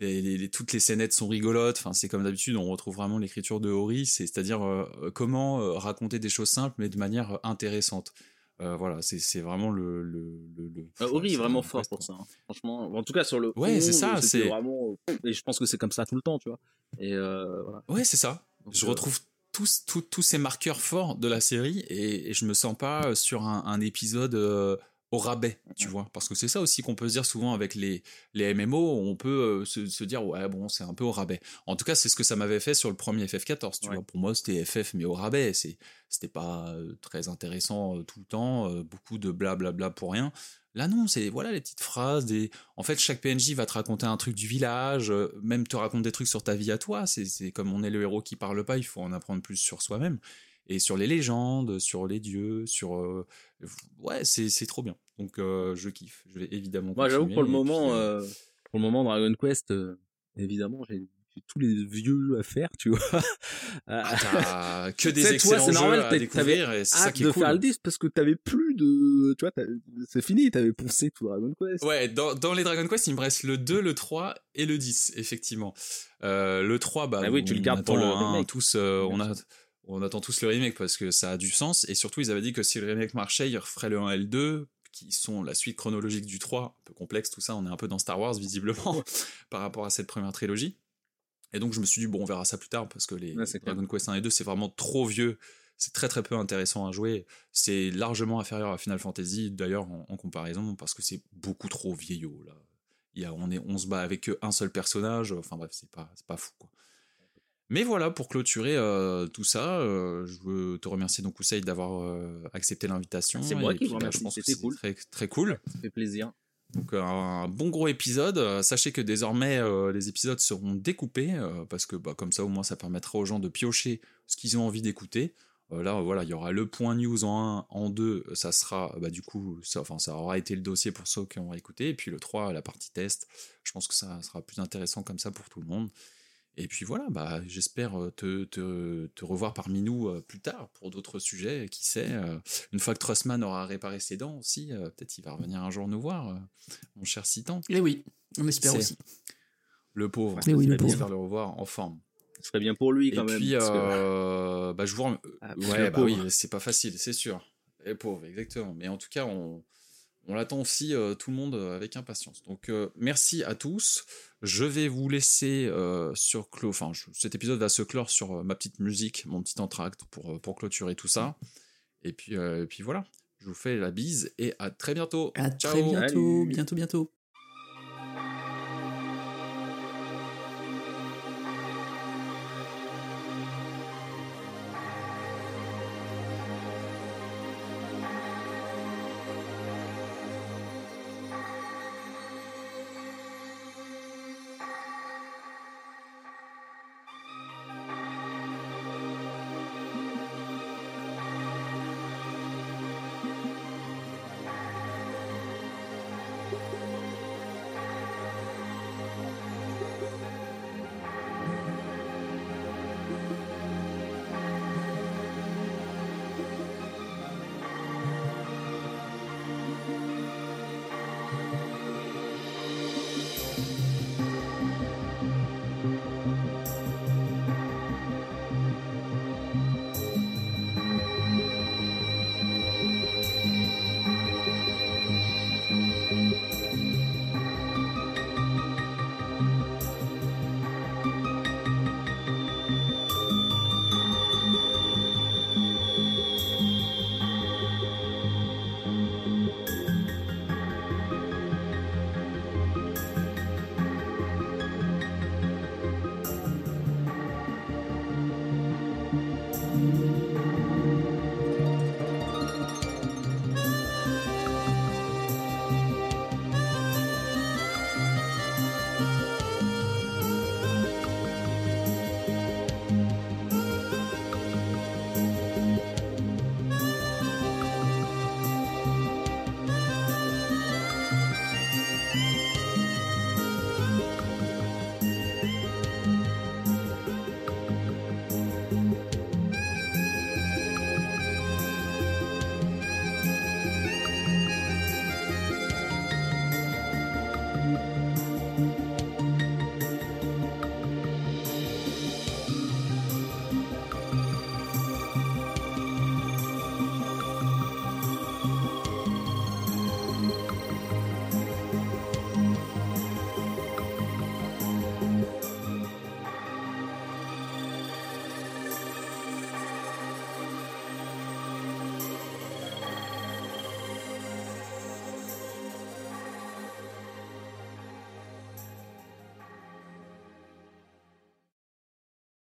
et les- les- toutes les scénettes sont rigolotes. Enfin, c'est comme d'habitude, on retrouve vraiment l'écriture de Ori, c'est- c'est-à-dire euh, comment euh, raconter des choses simples mais de manière euh, intéressante. Euh, voilà, c'est vraiment le. le, le, le- Euh, Ori est vraiment fort pour ça. hein. Franchement, en tout cas sur le. Ouais, c'est 11, ça, c'est- vraiment. Et je pense que c'est comme ça tout le temps, tu vois. Et euh, voilà. Ouais, c'est ça. Donc, je euh, retrouve tous, tous, tous ces marqueurs forts de la série et, et je me sens pas sur un, un épisode au rabais, tu vois. Parce que c'est ça aussi qu'on peut se dire souvent avec les, les MMO, on peut euh, se, se dire, ouais, bon, c'est un peu au rabais. En tout cas, c'est ce que ça m'avait fait sur le premier FF14, tu Ouais. vois. Pour moi, c'était FF, mais au rabais. C'était pas euh, très intéressant euh, tout le temps, beaucoup de blablabla pour rien. Là, non, c'est voilà les petites phrases. Des... En fait, chaque PNJ va te raconter un truc du village, même te raconte des trucs sur ta vie à toi. C'est comme on est le héros qui parle pas, il faut en apprendre plus sur soi-même. Et sur les légendes, sur les dieux, sur. euh, Ouais, c'est trop bien. Donc, euh, je kiffe. Je vais évidemment. Moi, j'avoue, pour le moment, puis, euh, euh, pour le moment, Dragon Quest, évidemment, j'ai tous les vieux à faire, tu vois. *laughs* ah, t'as *laughs* que des toi, excellents jeux à découvrir et c'est ça qui est de cool. faire le 10 parce que t'avais plus de, tu vois, c'est fini, t'avais poncé tout Dragon Quest. Ouais, dans, dans les Dragon Quest, il me reste le 2, le 3 et le 10, effectivement. Euh, le 3, bah, Ah oui, tu le gardes pour le hein, tous, euh, on, a, on attend tous le remake parce que ça a du sens. Et surtout, ils avaient dit que si le remake marchait, ils referaient le 1 et le 2, qui sont la suite chronologique du 3. Un peu complexe tout ça, on est un peu dans Star Wars, visiblement, *laughs* par rapport à cette première trilogie. Et donc, je me suis dit, bon, on verra ça plus tard parce que les Ouais. Dragon Quest 1 et 2, c'est vraiment trop vieux. C'est très très peu intéressant à jouer. C'est largement inférieur à Final Fantasy, d'ailleurs, en, en comparaison, parce que c'est beaucoup trop vieillot, là. Il y a, on, est, on se bat avec un seul personnage, enfin bref, c'est pas, c'est pas fou, quoi. Mais voilà, pour clôturer euh, tout ça, euh, je veux te remercier donc d'avoir euh, accepté l'invitation. C'est moi Et qui vous bah, remercie, Je pense que c'était c'est cool. très, très cool. Ça fait plaisir. Donc un bon gros épisode. Sachez que désormais les épisodes seront découpés parce que bah, comme ça au moins ça permettra aux gens de piocher ce qu'ils ont envie d'écouter. Là voilà il y aura le point news en 1, en 2 ça sera bah, du coup ça, enfin ça aura été le dossier pour ceux qui ont écouté et puis le 3 la partie test. Je pense que ça sera plus intéressant comme ça pour tout le monde. Et puis voilà, bah, j'espère euh, te, te, te revoir parmi nous euh, plus tard pour d'autres sujets, qui sait. euh, une fois que Trussman aura réparé ses dents aussi, peut-être il va revenir un jour nous voir, mon cher Citan. Et oui, on espère aussi. Le pauvre. Mais oui, le On pauvre. espère le revoir en forme. ce serait bien pour lui Et quand même. puis, parce que- euh, bah, je vous rem- Ah, ouais, bah oui, c'est pas facile, c'est sûr. Et pauvre, exactement. Mais en tout cas, on, on l'attend aussi euh, tout le monde avec impatience. Donc, euh, merci à tous. Je vais vous laisser euh, sur clos. Enfin, je- cet épisode va se clore sur euh, ma petite musique, mon petit entracte pour, euh, pour clôturer tout ça. Et puis, euh, et puis voilà. Je vous fais la bise et à très bientôt. À Ciao. très bientôt, bientôt, bientôt.